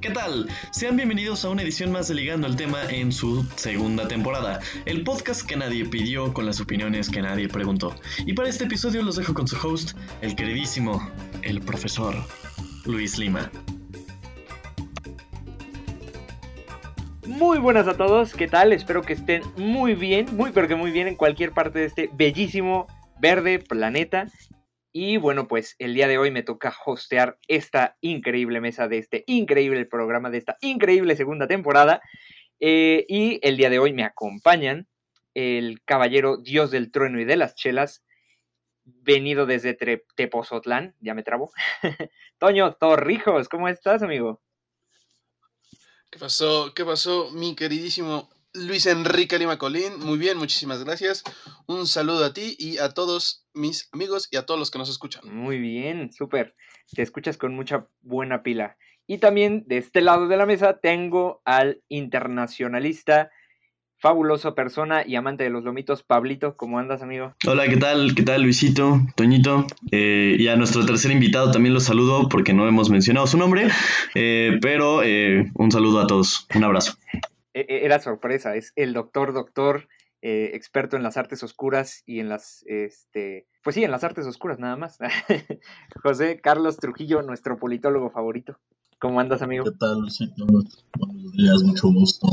¿Qué tal? Sean bienvenidos a una edición más de Ligando el Tema en su segunda temporada, el podcast que nadie pidió con las opiniones que nadie preguntó. Y para este episodio los dejo con su host, el queridísimo, el profesor Luis Lima. Muy buenas a todos, ¿qué tal? Espero que estén muy bien, muy pero que muy bien en cualquier parte de este bellísimo verde planeta. Y bueno, pues el día de hoy me toca hostear esta increíble mesa de este increíble programa, de esta increíble segunda temporada. Eh, y el día de hoy me acompañan el caballero Dios del Trueno y de las Chelas, venido desde Tepozotlán, ya me trabo. Toño Torrijos, ¿cómo estás, amigo? ¿Qué pasó? ¿Qué pasó, mi queridísimo Luis Enrique Lima Colín? Muy bien, muchísimas gracias. Un saludo a ti y a todos mis amigos y a todos los que nos escuchan. Muy bien, súper. Te escuchas con mucha buena pila. Y también de este lado de la mesa tengo al internacionalista fabuloso persona y amante de los lomitos, Pablito. ¿Cómo andas, amigo? Hola, ¿qué tal? ¿Qué tal, Luisito? Toñito. Eh, y a nuestro tercer invitado también los saludo porque no hemos mencionado su nombre, eh, pero eh, un saludo a todos. Un abrazo. E, e, era sorpresa, es el doctor, doctor, experto en las artes oscuras y en las, este, pues sí, en las artes oscuras nada más. José Carlos Trujillo, nuestro politólogo favorito. ¿Cómo andas, amigo? ¿Qué tal, Luisito? Buenos días, mucho gusto.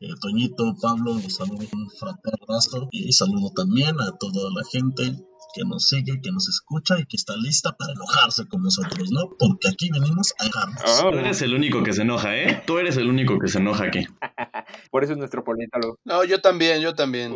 Eh, Toñito, Pablo, los saludo con un fraterno y saludo también a toda la gente que nos sigue, que nos escucha y que está lista para enojarse con nosotros, ¿no? Porque aquí venimos a enojarnos. Oh, Tú eres el único que se enoja, ¿eh? Tú eres el único que se enoja aquí. Por eso es nuestro politólogo. No, yo también, yo también.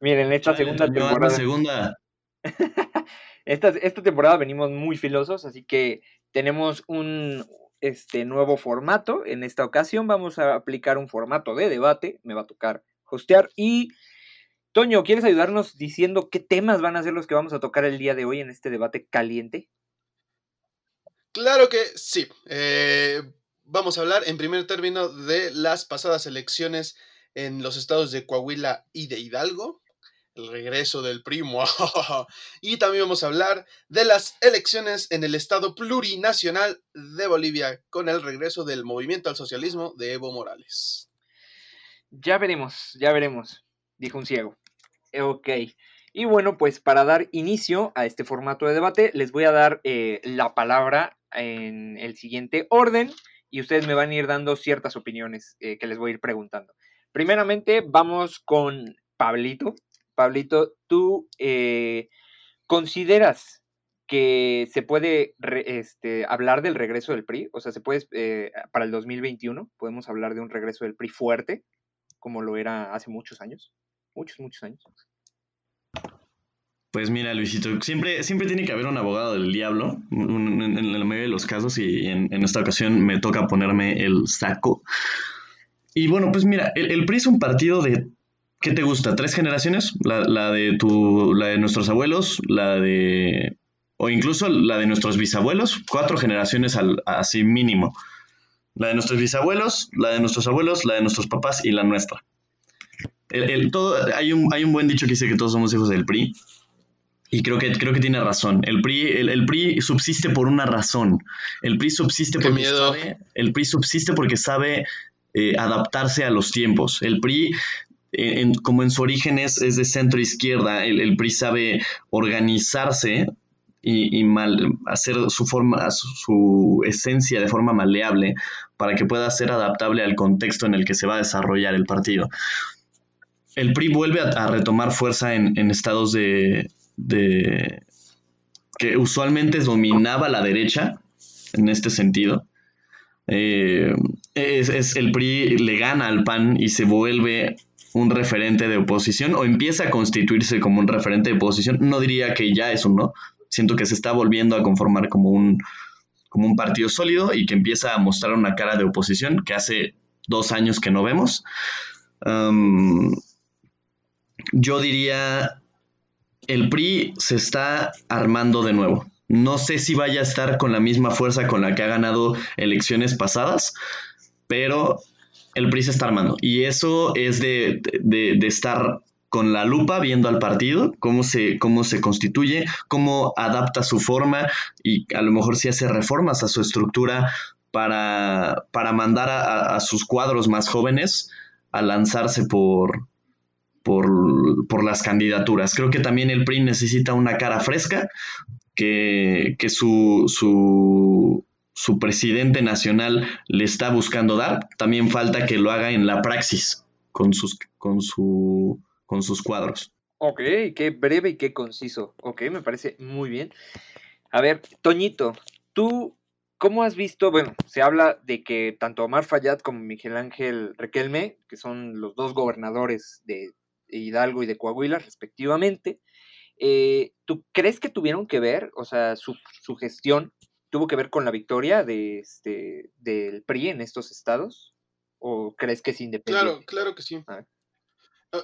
Miren, esta segunda temporada. segunda. esta, esta temporada venimos muy filosos, así que tenemos un, este nuevo formato. En esta ocasión vamos a aplicar un formato de debate. Me va a tocar hostear. Y, Toño, ¿quieres ayudarnos diciendo qué temas van a ser los que vamos a tocar el día de hoy en este debate caliente? Claro que sí. Eh, vamos a hablar en primer término de las pasadas elecciones en los estados de Coahuila y de Hidalgo el regreso del primo. y también vamos a hablar de las elecciones en el Estado plurinacional de Bolivia con el regreso del movimiento al socialismo de Evo Morales. Ya veremos, ya veremos, dijo un ciego. Ok. Y bueno, pues para dar inicio a este formato de debate, les voy a dar eh, la palabra en el siguiente orden y ustedes me van a ir dando ciertas opiniones eh, que les voy a ir preguntando. Primeramente, vamos con Pablito. Pablito, ¿tú eh, consideras que se puede este, hablar del regreso del PRI? O sea, ¿se puede, eh, para el 2021, podemos hablar de un regreso del PRI fuerte, como lo era hace muchos años? Muchos, muchos años. Pues mira, Luisito, siempre, siempre tiene que haber un abogado del diablo, en, la mayoría de los casos, y en, esta ocasión me toca ponerme el saco. Y bueno, pues mira, el PRI es un partido de ¿Qué te gusta? ¿Tres generaciones? La, de tu, la de nuestros abuelos, la de. o incluso la de nuestros bisabuelos, cuatro generaciones al, así mínimo. La de nuestros bisabuelos, la de nuestros abuelos, la de nuestros papás y la nuestra. El, todo, hay, un, hay un buen dicho que dice que todos somos hijos del PRI. Y creo que, creo que tiene razón. El PRI, el, PRI subsiste por una razón. El PRI subsiste porque sabe, el PRI subsiste porque sabe eh, adaptarse a los tiempos. El PRI como en su origen es, de centro izquierda, el, PRI sabe organizarse y, mal, hacer su forma, su, esencia de forma maleable para que pueda ser adaptable al contexto en el que se va a desarrollar el partido. El PRI vuelve a, retomar fuerza en, estados de, que usualmente dominaba la derecha en este sentido. Eh, es, el PRI le gana al PAN y se vuelve un referente de oposición o empieza a constituirse como un referente de oposición. No diría que ya es un no. Siento que se está volviendo a conformar como un, como un partido sólido y que empieza a mostrar una cara de oposición que hace dos años que no vemos. yo diría, el PRI se está armando de nuevo. No sé si vaya a estar con la misma fuerza con la que ha ganado elecciones pasadas, pero el PRI se está armando. Y eso es de, estar con la lupa viendo al partido, cómo se, cómo se constituye, cómo adapta su forma y a lo mejor si hace reformas a su estructura para, para mandar a, sus cuadros más jóvenes a lanzarse por, por, las candidaturas. Creo que también el PRI necesita una cara fresca, que, su, su, su, presidente nacional le está buscando dar. También falta que lo haga en la praxis con sus, con su, con sus cuadros. Ok, qué breve y qué conciso. Ok, me parece muy bien. A ver, Toñito, tú, ¿cómo has visto? Bueno, se habla de que tanto Omar Fayad como Miguel Ángel Requelme, que son los dos gobernadores de Hidalgo y de Coahuila, respectivamente, eh, ¿tú crees que tuvieron que ver, o sea, su, gestión tuvo que ver con la victoria de este, del PRI en estos estados? ¿O crees que es independiente? Claro, claro que sí. Ah,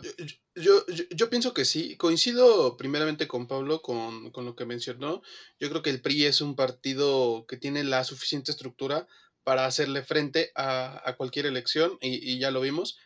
yo, yo, pienso que sí. Coincido primeramente con Pablo con, lo que mencionó. Yo creo que el PRI es un partido que tiene la suficiente estructura para hacerle frente a, cualquier elección y, ya lo vimos.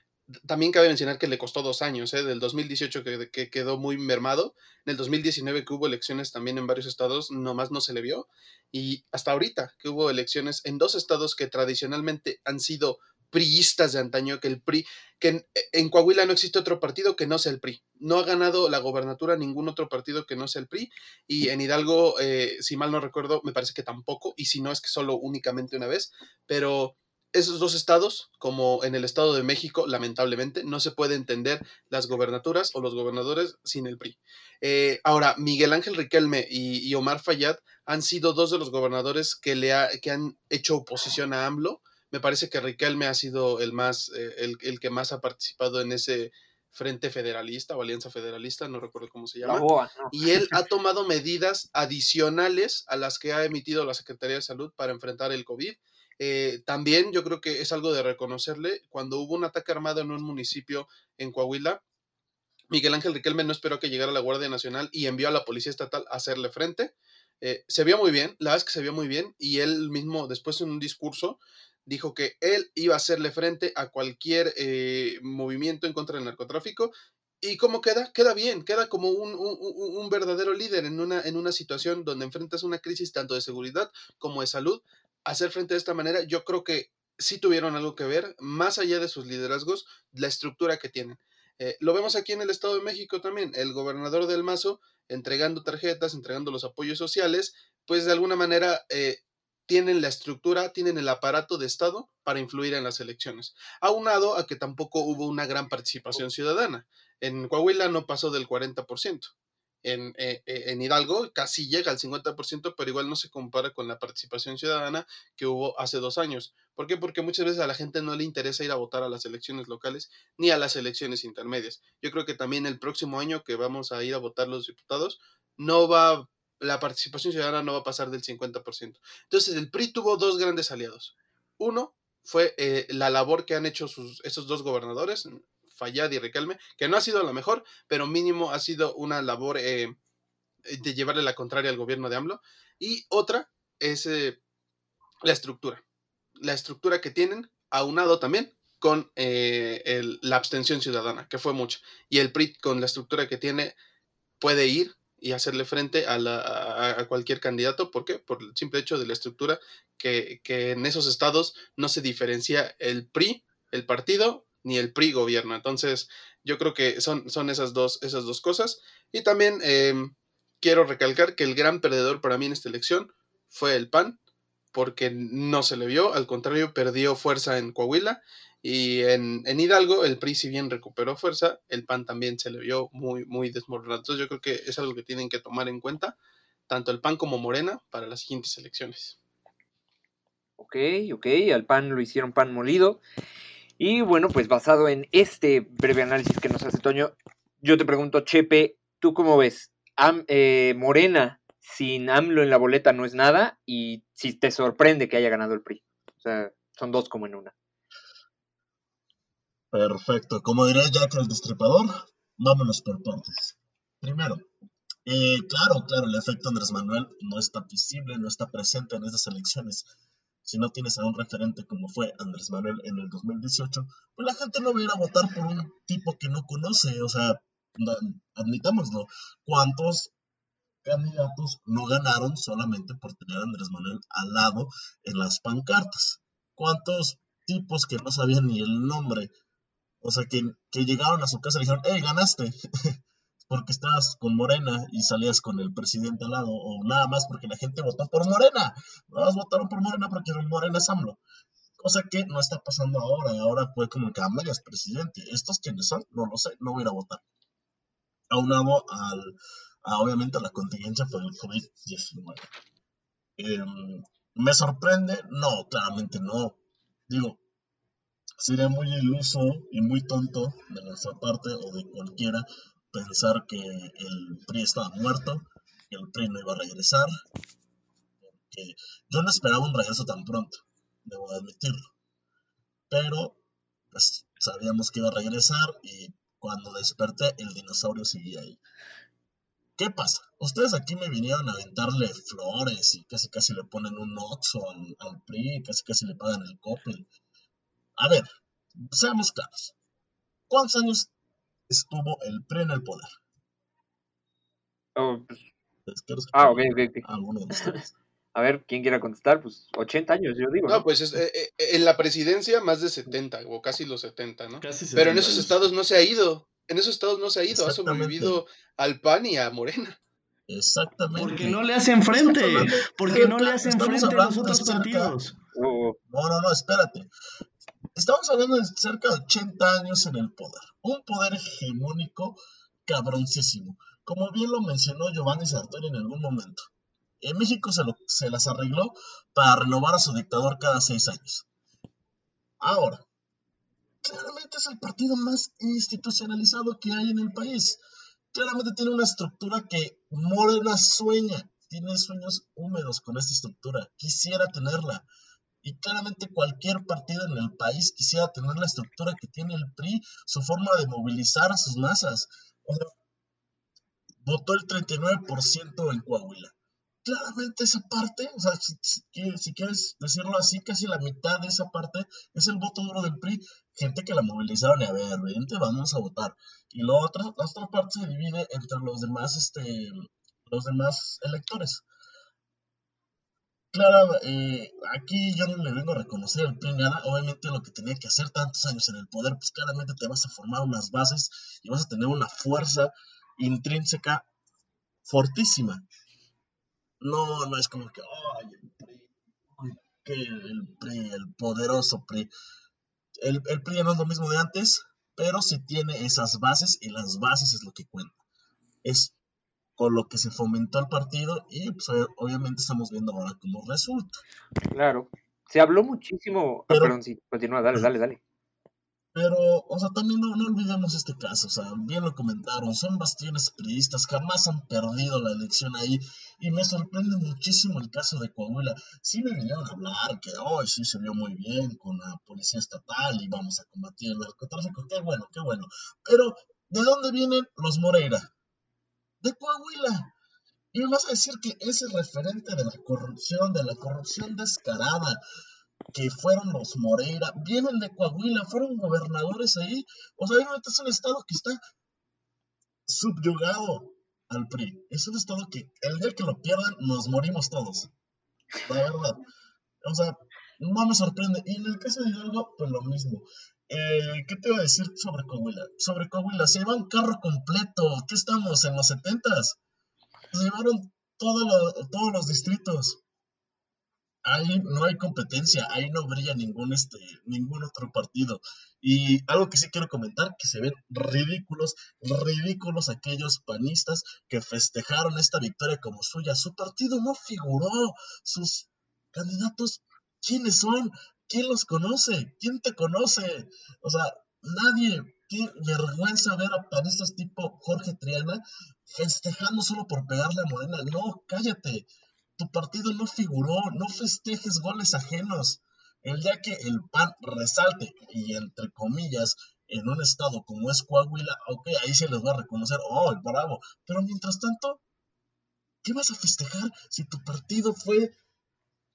También cabe mencionar que le costó dos años, ¿eh? del 2018 que, que, quedó muy mermado, en el 2019 que hubo elecciones también en varios estados, nomás no se le vio, y hasta ahorita que hubo elecciones en dos estados que tradicionalmente han sido priistas de antaño, que el PRI, que en, Coahuila no existe otro partido que no sea el PRI. No ha ganado la gobernatura ningún otro partido que no sea el PRI. Y en Hidalgo, eh, si mal no recuerdo, me parece que tampoco, y si no es que solo únicamente una vez, pero esos dos estados, como en el Estado de México, lamentablemente, no se puede entender las gobernaturas o los gobernadores sin el PRI. Eh, ahora, Miguel Ángel Riquelme y, Omar Fayad han sido dos de los gobernadores que, le que han hecho oposición a AMLO me parece que Riquelme ha sido el más, eh, el, que más ha participado en ese Frente Federalista o Alianza Federalista, no recuerdo cómo se llama. Y él ha tomado medidas adicionales a las que ha emitido la Secretaría de Salud para enfrentar el COVID. Eh, también yo creo que es algo de reconocerle, cuando hubo un ataque armado en un municipio en Coahuila, Miguel Ángel Riquelme no esperó que llegara la Guardia Nacional y envió a la Policía Estatal a hacerle frente. Eh, se vio muy bien, la verdad es que se vio muy bien y él mismo después en un discurso dijo que él iba a hacerle frente a cualquier eh, movimiento en contra del narcotráfico. ¿Y cómo queda? Queda bien, queda como un, verdadero líder en una, en una situación donde enfrentas una crisis tanto de seguridad como de salud. Hacer frente de esta manera, yo creo que sí tuvieron algo que ver, más allá de sus liderazgos, la estructura que tienen. Eh, lo vemos aquí en el Estado de México también, el gobernador del Mazo entregando tarjetas, entregando los apoyos sociales, pues de alguna manera eh, tienen la estructura, tienen el aparato de Estado para influir en las elecciones. Aunado a que tampoco hubo una gran participación ciudadana. En Coahuila no pasó del 40%. En, eh, eh, en, Hidalgo casi llega al 50%, pero igual no se compara con la participación ciudadana que hubo hace dos años. ¿Por qué? Porque muchas veces a la gente no le interesa ir a votar a las elecciones locales ni a las elecciones intermedias. Yo creo que también el próximo año que vamos a ir a votar los diputados, no va la participación ciudadana no va a pasar del 50%. Entonces, el PRI tuvo dos grandes aliados. Uno fue eh, la labor que han hecho sus, esos dos gobernadores, Fayad y Riquelme, que no ha sido la mejor, pero mínimo ha sido una labor eh, de llevarle la contraria al gobierno de AMLO. Y otra es eh, la estructura. La estructura que tienen, aunado también con la abstención ciudadana, que fue mucha. Y el PRI, con la estructura que tiene, puede ir y hacerle frente a, a, cualquier candidato. ¿Por qué? Por el simple hecho de la estructura que, que, en esos estados no se diferencia el PRI, el partido, ni el PRI gobierno. Entonces, yo creo que son, son esas, dos, esas dos cosas. Y también em, quiero recalcar que el gran perdedor para mí en esta elección fue el PAN, porque no se le vio, al contrario, perdió fuerza en Coahuila y en, Hidalgo, el PRI, si bien recuperó fuerza, el PAN también se le vio muy, muy desmoronado. Entonces, yo creo que es algo que tienen que tomar en cuenta, tanto el PAN como Morena, para las siguientes elecciones. Ok, ok, al PAN lo hicieron pan molido. Y bueno, pues basado en este breve análisis que nos hace Toño, yo te pregunto, Chepe, ¿tú cómo ves? Eh, Morena sin AMLO en la boleta no es nada y si te sorprende que haya ganado el PRI. O sea, son dos como en una. Perfecto. Como diría Jack el Destripador, vámonos por partes. Primero, eh, claro, claro, el efecto Andrés Manuel no está visible, no está presente en estas elecciones. Si no tienes a un referente como fue Andrés Manuel en el 2018, pues la gente no va a ir a votar por un tipo que no conoce. O sea, admitámoslo. ¿Cuántos candidatos no ganaron solamente por tener a Andrés Manuel al lado en las pancartas. ¿Cuántos tipos que no sabían ni el nombre? O sea, que, que llegaron a su casa y dijeron, hey, ganaste. porque estabas con Morena y salías con el presidente al lado, o nada más porque la gente votó por Morena. Nada votaron por Morena porque Morena es AMLO. Cosa que no está pasando ahora. Ahora fue como que AMLO ya es presidente. ¿Estos quiénes son? No lo sé, no voy a ir a votar. Aunado al, a, obviamente a la contingencia por el COVID-19. Em, ¿Me sorprende? No, claramente no. Digo, sería muy iluso y muy tonto de nuestra parte o de cualquiera pensar que el PRI estaba muerto, que el PRI no iba a regresar, porque yo no esperaba un regreso tan pronto, debo admitirlo. Pero, pues, sabíamos que iba a regresar y cuando desperté el dinosaurio seguía ahí. ¿Qué pasa? Ustedes aquí me vinieron a aventarle flores y casi casi le ponen un oxo al, PRI, casi casi le pagan el copel. A ver, seamos claros. ¿Cuántos años estuvo el PRI en el poder? Oh, pues, ah, ok, ok, A ver, ¿quién quiera contestar? Pues 80 años, yo digo. No, pues eh, eh, en la presidencia más de 70, o casi los 70, ¿no? Pero en esos estados no se ha ido. En esos estados no se ha ido. Ha sobrevivido al PAN y a Morena. Exactamente. Porque no le hacen frente. Porque no le hacen frente a los otros partidos. Oh. No, no, no, espérate. Estamos hablando de cerca de 80 años en el poder. Un poder hegemónico cabroncísimo. Como bien lo mencionó Giovanni Sartori en algún momento. En México se, se las arregló para renovar a su dictador cada seis años. Ahora, claramente es el partido más institucionalizado que hay en el país. Claramente tiene una estructura que Morena sueña. Tiene sueños húmedos con esta estructura. Quisiera tenerla. Y claramente cualquier partido en el país quisiera tener la estructura que tiene el PRI, su forma de movilizar a sus masas. votó el 39% en Coahuila. Claramente esa parte, o sea, si, quieres decirlo así, casi la mitad de esa parte es el voto duro del PRI. Gente que la movilizaron y a ver, vente, vamos a votar. Y la otra, la otra parte se divide entre los demás, este, los demás electores. Claro, eh, aquí yo no le vengo a reconocer al PRI nada. Obviamente lo que tenía que hacer tantos años en el poder, pues claramente te vas a formar unas bases y vas a tener una fuerza intrínseca fortísima. No, no es como que, ay, el PRI, que el PRI, el poderoso PRI. El, el PRI no es lo mismo de antes, pero sí tiene esas bases y las bases es lo que cuenta. Es con lo que se fomentó el partido y pues, obviamente estamos viendo ahora cómo resulta. Claro, se habló muchísimo, ah, pero, perdón, sí, continúa, dale, dale, dale. Pero, o sea, también no, no, olvidemos este caso, o sea, bien lo comentaron, son bastiones periodistas, jamás han perdido la elección ahí, y me sorprende muchísimo el caso de Coahuila. Sí me vinieron a hablar que hoy sí se vio muy bien con la policía estatal y vamos a combatir el narcotráfico, qué bueno, qué bueno. Pero, ¿de dónde vienen los Moreira? De Coahuila. Y me vas a decir que ese referente de la corrupción, de la corrupción descarada, que fueron los Moreira, vienen de Coahuila, fueron gobernadores ahí. O sea, obviamente es un estado que está subyugado al PRI. Es un estado que el día que lo pierdan nos morimos todos. La verdad. O sea, no me sorprende. Y en el caso de Hidalgo, pues lo mismo. Eh, ¿Qué te iba a decir sobre Coahuila? Sobre Coahuila, se lleva un carro completo. ¿Qué estamos? ¿En los setentas? Se llevaron todos los distritos. Ahí no hay competencia, ahí no brilla ningún, este, ningún otro partido. Y algo que sí quiero comentar, que se ven ridículos, ridículos aquellos panistas que festejaron esta victoria como suya. Su partido no figuró, sus candidatos, ¿quiénes son? ¿Quién los conoce? ¿Quién te conoce? O sea, nadie. Qué vergüenza ver a panistas tipo Jorge Triana festejando solo por pegarle a Morena. No, cállate. Tu partido no figuró, no festejes goles ajenos. El día que el PAN resalte, y entre comillas, en un estado como es Coahuila, ok, ahí se les va a reconocer, oh, bravo. Pero mientras tanto, ¿qué vas a festejar si tu partido fue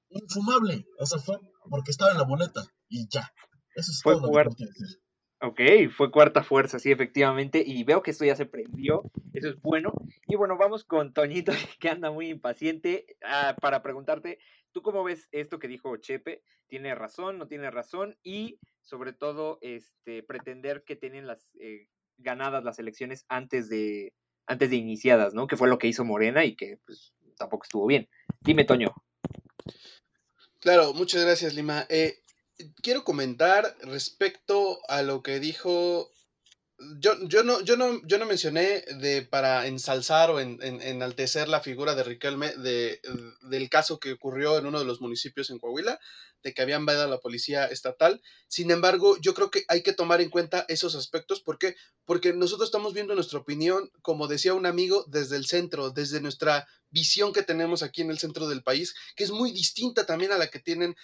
infumable? O sea, fue porque estaba en la boleta y ya. Eso es todo jugar, lo que decir. Ok, fue cuarta fuerza, sí, efectivamente. Y veo que esto ya se prendió. Eso es bueno. Y bueno, vamos con Toñito, que anda muy impaciente, ah, para preguntarte, ¿tú cómo ves esto que dijo Chepe? ¿Tiene razón, no tiene razón? Y sobre todo, este, pretender que tienen las eh, ganadas las elecciones antes de, antes de iniciadas, ¿no? Que fue lo que hizo Morena y que pues, tampoco estuvo bien. Dime, Toño. Claro, muchas gracias, Lima. Eh, quiero comentar respecto a lo que dijo. Yo, yo, no, yo, no, yo no mencioné de para ensalzar o en, enaltecer la figura de Riquelme de, del caso que ocurrió en uno de los municipios en Coahuila, de que habían vado a la policía estatal. Sin embargo, yo creo que hay que tomar en cuenta esos aspectos. ¿Por qué? Porque nosotros estamos viendo nuestra opinión, como decía un amigo, desde el centro, desde nuestra visión que tenemos aquí en el centro del país, que es muy distinta también a la que tienen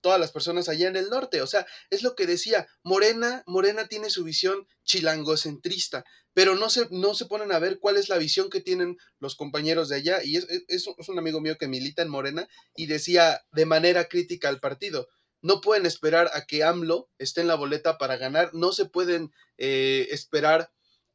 todas las personas allá en el norte. O sea, es lo que decía, Morena, Morena tiene su visión chilangocentrista, pero no se, no se ponen a ver cuál es la visión que tienen los compañeros de allá. Y es, es, un amigo mío que milita en Morena y decía de manera crítica al partido. No pueden esperar a que AMLO esté en la boleta para ganar, no se pueden eh, esperar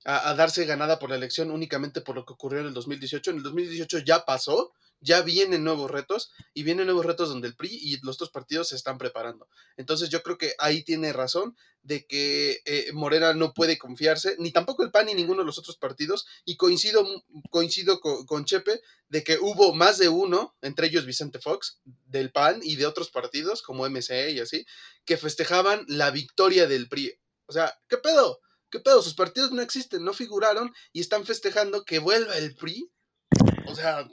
a, darse ganada por la elección únicamente por lo que ocurrió en el 2018. En el 2018 ya pasó, ya vienen nuevos retos y vienen nuevos retos donde el PRI y los dos partidos se están preparando. Entonces yo creo que ahí tiene razón de que eh, Morena no puede confiarse, ni tampoco el PAN ni ninguno de los otros partidos, y coincido, coincido con, con, Chepe de que hubo más de uno, entre ellos Vicente Fox, del PAN y de otros partidos como MCE y así, que festejaban la victoria del PRI. O sea, ¿qué pedo? ¿Qué pedo? Sus partidos no existen, no figuraron y están festejando que vuelva el PRI. O sea,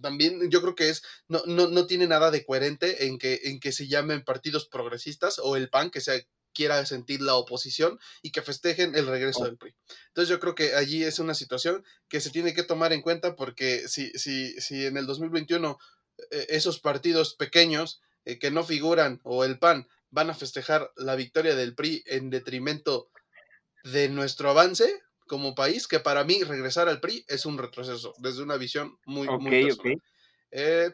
también yo creo que es, no, no, no, tiene nada de coherente en que, en que se llamen partidos progresistas o el PAN que se quiera sentir la oposición y que festejen el regreso del PRI. Entonces yo creo que allí es una situación que se tiene que tomar en cuenta porque si, si, si en el 2021 eh, esos partidos pequeños eh, que no figuran o el PAN van a festejar la victoria del PRI en detrimento de nuestro avance como país, que para mí regresar al PRI es un retroceso, desde una visión muy, muy eh,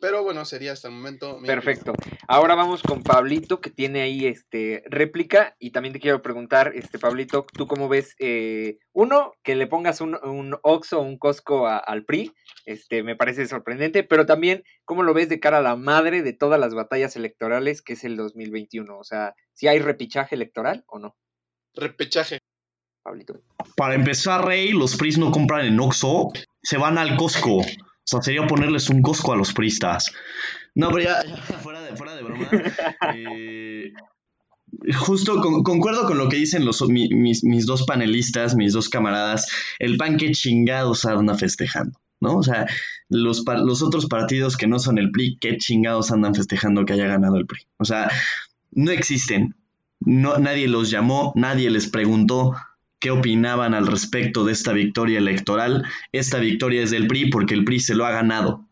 pero bueno, sería hasta el momento. Perfecto. Ahora vamos con Pablito, que tiene ahí este réplica. Y también te quiero preguntar, este Pablito, ¿tú cómo ves? Eh, uno, que le pongas un, un Oxo o un Costco al PRI. Este, me parece sorprendente. Pero también, ¿cómo lo ves de cara a la madre de todas las batallas electorales que es el 2021? O sea, si hay repichaje electoral o no? Repechaje. Para empezar, Rey, los PRIs no compran en Oxxo, se van al Costco. O sea, sería ponerles un Costco a los pristas. No, pero ya, fuera, de, fuera de broma. Eh, justo concuerdo con lo que dicen mis, dos panelistas, mis dos camaradas. El pan que chingados andan festejando, ¿no? O sea, los, los otros partidos que no son el PRI, qué chingados andan festejando que haya ganado el PRI. O sea, no existen no, nadie los llamó, nadie les preguntó qué opinaban al respecto de esta victoria electoral. Esta victoria es del PRI porque el PRI se lo ha ganado.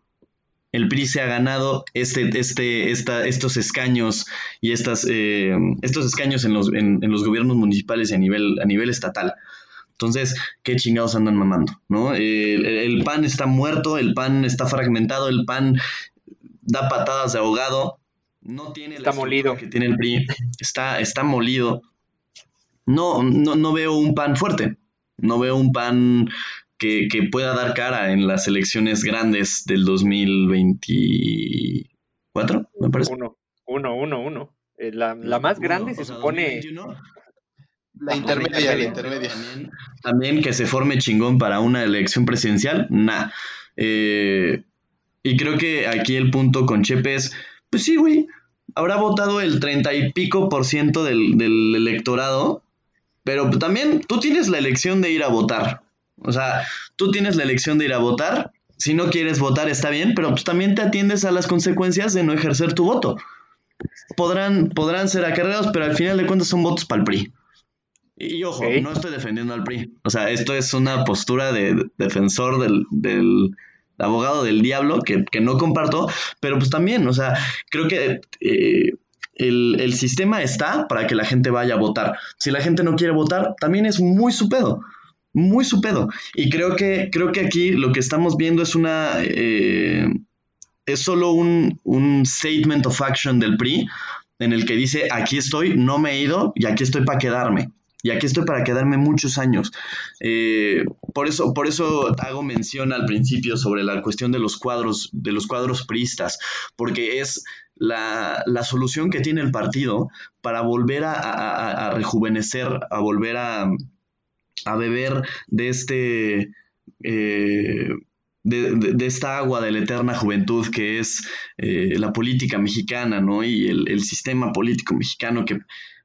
El PRI se ha ganado este, este, esta, estos escaños y estas, eh, estos escaños en los, en, los, gobiernos municipales y a nivel, a nivel estatal. Entonces, ¿qué chingados andan mamando? ¿no? el, PAN está muerto, el PAN está fragmentado, el PAN da patadas de ahogado, no tiene está molido. que tiene el PRI, está, está molido. No, no, no veo un pan fuerte, no veo un pan que, pueda dar cara en las elecciones grandes del 2024, me parece. Uno, uno, uno, uno. Eh, la, más grande se supone... La intermedia, la intermedia. También, que se forme chingón para una elección presidencial, nah. Eh, y creo que aquí el punto con Chepe es pues sí, güey. Habrá votado el treinta y pico por ciento del, electorado. Pero también tú tienes la elección de ir a votar. O sea, tú tienes la elección de ir a votar. Si no quieres votar está bien, pero pues también te atiendes a las consecuencias de no ejercer tu voto. Podrán, podrán ser acarreados, pero al final de cuentas son votos para el PRI. Y, ojo, no estoy defendiendo al PRI. O sea, esto es una postura de defensor del, abogado del diablo, que, no comparto, pero pues también, o sea, creo que eh, el, sistema está para que la gente vaya a votar. Si la gente no quiere votar, también es muy su pedo. Muy su pedo. Y creo que, creo que aquí lo que estamos viendo es una. Eh, es solo un, un statement of action del PRI en el que dice, aquí estoy, no me he ido y aquí estoy para quedarme. Y aquí estoy para quedarme muchos años. Eh, por, eso, por eso hago mención al principio sobre la cuestión de los cuadros, de los cuadros pristas, porque es la, solución que tiene el partido para volver a, rejuvenecer, a volver a, beber de este. Eh, de, esta agua de la eterna juventud que es eh, la política mexicana, ¿no? Y el, sistema político mexicano que,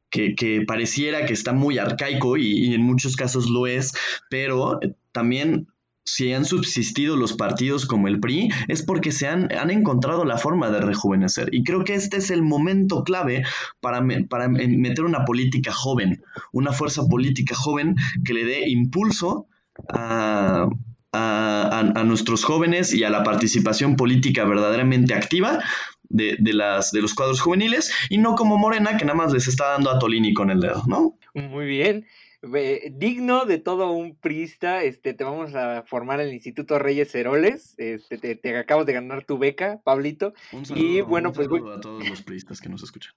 que, pareciera que está muy arcaico y, en muchos casos lo es, pero también si han subsistido los partidos como el PRI es porque se han, han, encontrado la forma de rejuvenecer. Y creo que este es el momento clave para, para meter una política joven, una fuerza política joven que le dé impulso a, a, nuestros jóvenes y a la participación política verdaderamente activa de, las, de los cuadros juveniles y no como Morena que nada más les está dando a Tolini con el dedo, ¿no? Muy bien. Digno de todo un priista, este, te vamos a formar el Instituto Reyes Heroles. Este, te, acabas de ganar tu beca, Pablito. Un saludo, y bueno, pues voy... a todos los priistas que nos escuchan.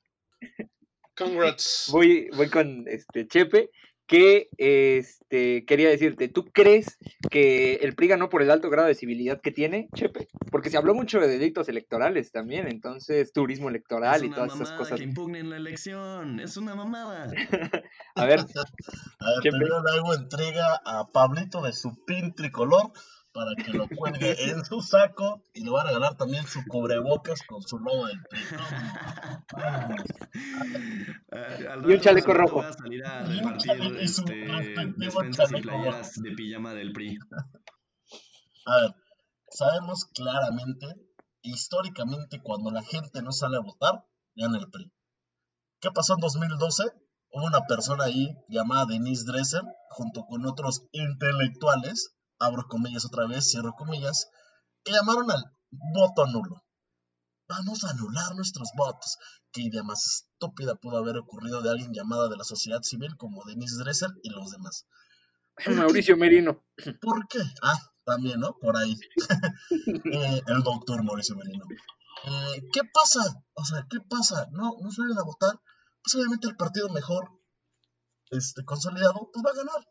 Congrats. Voy, voy con este Chepe que este, quería decirte, ¿tú crees que el PRI ganó por el alto grado de civilidad que tiene, Chepe? Porque se habló mucho de delitos electorales también, entonces turismo electoral y todas esas cosas. Que impugnen la elección, es una mamada. a ver, a ver primero le hago entrega a Pablito de su pin tricolor para que lo cuelgue en su saco y le va a regalar también su cubrebocas con su logo del PRI. y un chaleco rojo. a salir a repartir este, despensas y playeras de pijama del PRI. A ver, sabemos claramente, históricamente, cuando la gente no sale a votar, gana el PRI. ¿Qué pasó en 2012? Hubo una persona ahí llamada Denise Dresser, junto con otros intelectuales, abro comillas otra vez, cierro comillas, que llamaron al voto nulo. Vamos a anular nuestros votos. Qué idea más estúpida pudo haber ocurrido de alguien llamada de la sociedad civil como Denise Dresser y los demás. Mauricio Merino. ¿Por qué? Ah, también, ¿no? Por ahí. Eh, el doctor Mauricio Merino. Eh, ¿Qué pasa? O sea, ¿qué pasa? No, no salen a votar. Pues obviamente el partido mejor, este, consolidado, pues va a ganar.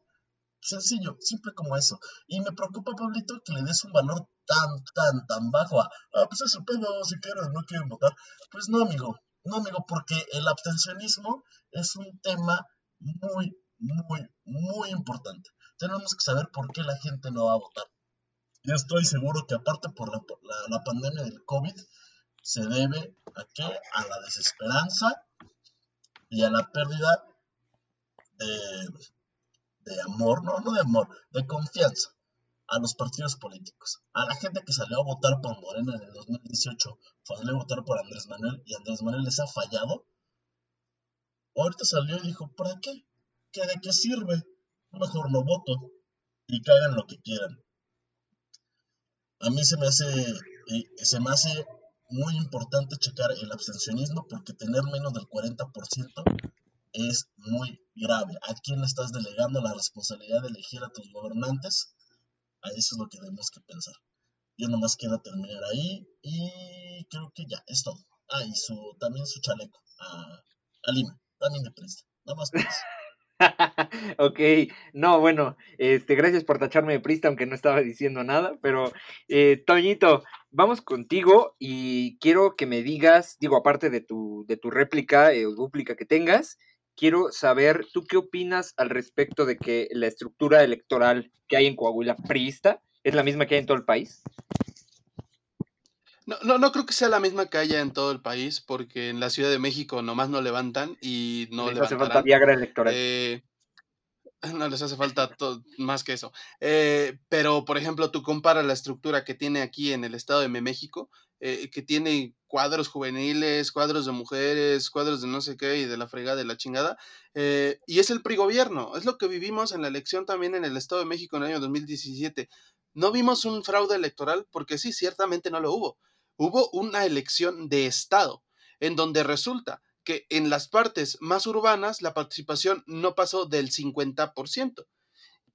Sencillo, simple como eso. Y me preocupa, Pablito, que le des un valor tan, tan, tan bajo a, ah, pues eso pedo, si quieren, no quieren votar. Pues no, amigo, no, amigo, porque el abstencionismo es un tema muy, muy, muy importante. Tenemos que saber por qué la gente no va a votar. Yo estoy seguro que aparte por la, la pandemia del COVID, se debe a qué? A la desesperanza y a la pérdida de, de amor, no, no de amor, de confianza a los partidos políticos. A la gente que salió a votar por Morena en el 2018, salió a votar por Andrés Manuel y Andrés Manuel les ha fallado. Ahorita salió y dijo, ¿para qué? ¿Qué de qué sirve? Mejor no voto y que lo que quieran. A mí se me hace, eh, se me hace muy importante checar el abstencionismo porque tener menos del 40% es muy grave. ¿A quién estás delegando la responsabilidad de elegir a tus gobernantes? A eso es lo que tenemos que pensar. Yo nomás quiero terminar ahí y creo que ya, es todo. Ah, y su, también su chaleco a, a Lima, también de presta. Nada más. ok, no, bueno, este, gracias por tacharme de prista, aunque no estaba diciendo nada, pero eh, Toñito, vamos contigo y quiero que me digas, digo, aparte de tu, de tu réplica eh, o dúplica que tengas, quiero saber, ¿tú qué opinas al respecto de que la estructura electoral que hay en Coahuila, priista, es la misma que hay en todo el país? No, no, no creo que sea la misma que haya en todo el país, porque en la Ciudad de México nomás no levantan y no les hace falta Viagra electoral. Eh, no les hace falta más que eso. Eh, pero, por ejemplo, tú comparas la estructura que tiene aquí en el Estado de México eh, que tiene cuadros juveniles, cuadros de mujeres, cuadros de no sé qué y de la fregada de la chingada. Eh, y es el PRI gobierno. Es lo que vivimos en la elección también en el Estado de México en el año 2017. No vimos un fraude electoral porque sí, ciertamente no lo hubo. Hubo una elección de Estado en donde resulta que en las partes más urbanas la participación no pasó del 50%.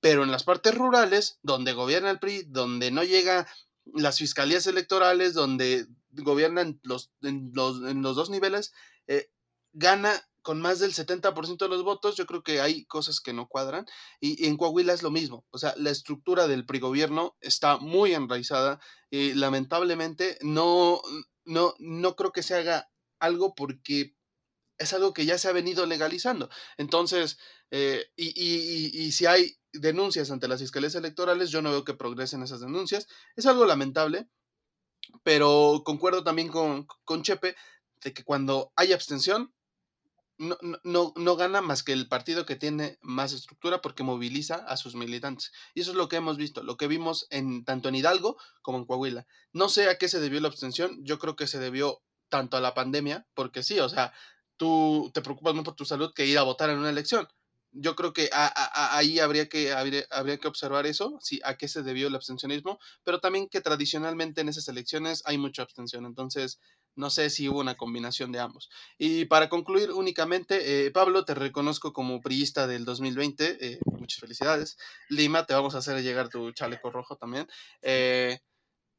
Pero en las partes rurales, donde gobierna el PRI, donde no llega las fiscalías electorales donde gobiernan los, los, los dos niveles, eh, gana con más del 70% de los votos, yo creo que hay cosas que no cuadran. Y, en Coahuila es lo mismo. O sea, la estructura del prigobierno está muy enraizada y lamentablemente no, no, no creo que se haga algo porque es algo que ya se ha venido legalizando. Entonces, eh, y, y, si hay denuncias ante las fiscalías electorales, yo no veo que progresen esas denuncias. Es algo lamentable, pero concuerdo también con, con Chepe de que cuando hay abstención, no, no, no, gana más que el partido que tiene más estructura porque moviliza a sus militantes. Y eso es lo que hemos visto, lo que vimos en tanto en Hidalgo como en Coahuila. No sé a qué se debió la abstención, yo creo que se debió tanto a la pandemia, porque sí, o sea, tú te preocupas más por tu salud que ir a votar en una elección yo creo que ahí habría que, habría, que observar eso, sí, a qué se debió el abstencionismo, pero también que tradicionalmente en esas elecciones hay mucha abstención, entonces no sé si hubo una combinación de ambos. Y para concluir únicamente, eh, Pablo, te reconozco como priista del 2020, eh, muchas felicidades. Lima, te vamos a hacer llegar tu chaleco rojo también. Eh,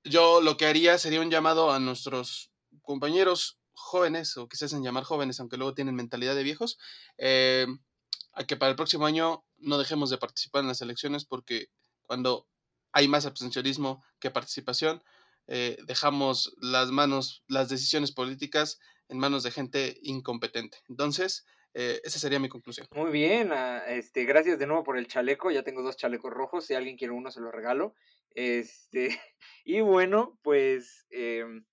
yo lo que haría sería un llamado a nuestros compañeros jóvenes, o que se hacen llamar jóvenes, aunque luego tienen mentalidad de viejos, a que para el próximo año no dejemos de participar en las elecciones porque cuando hay más abstencionismo que participación, eh, dejamos las manos, las decisiones políticas en manos de gente incompetente. Entonces, eh, esa sería mi conclusión. Muy bien, ah, este, gracias de nuevo por el chaleco. Ya tengo dos chalecos rojos. Si alguien quiere uno, se lo regalo. Este, y bueno, pues em,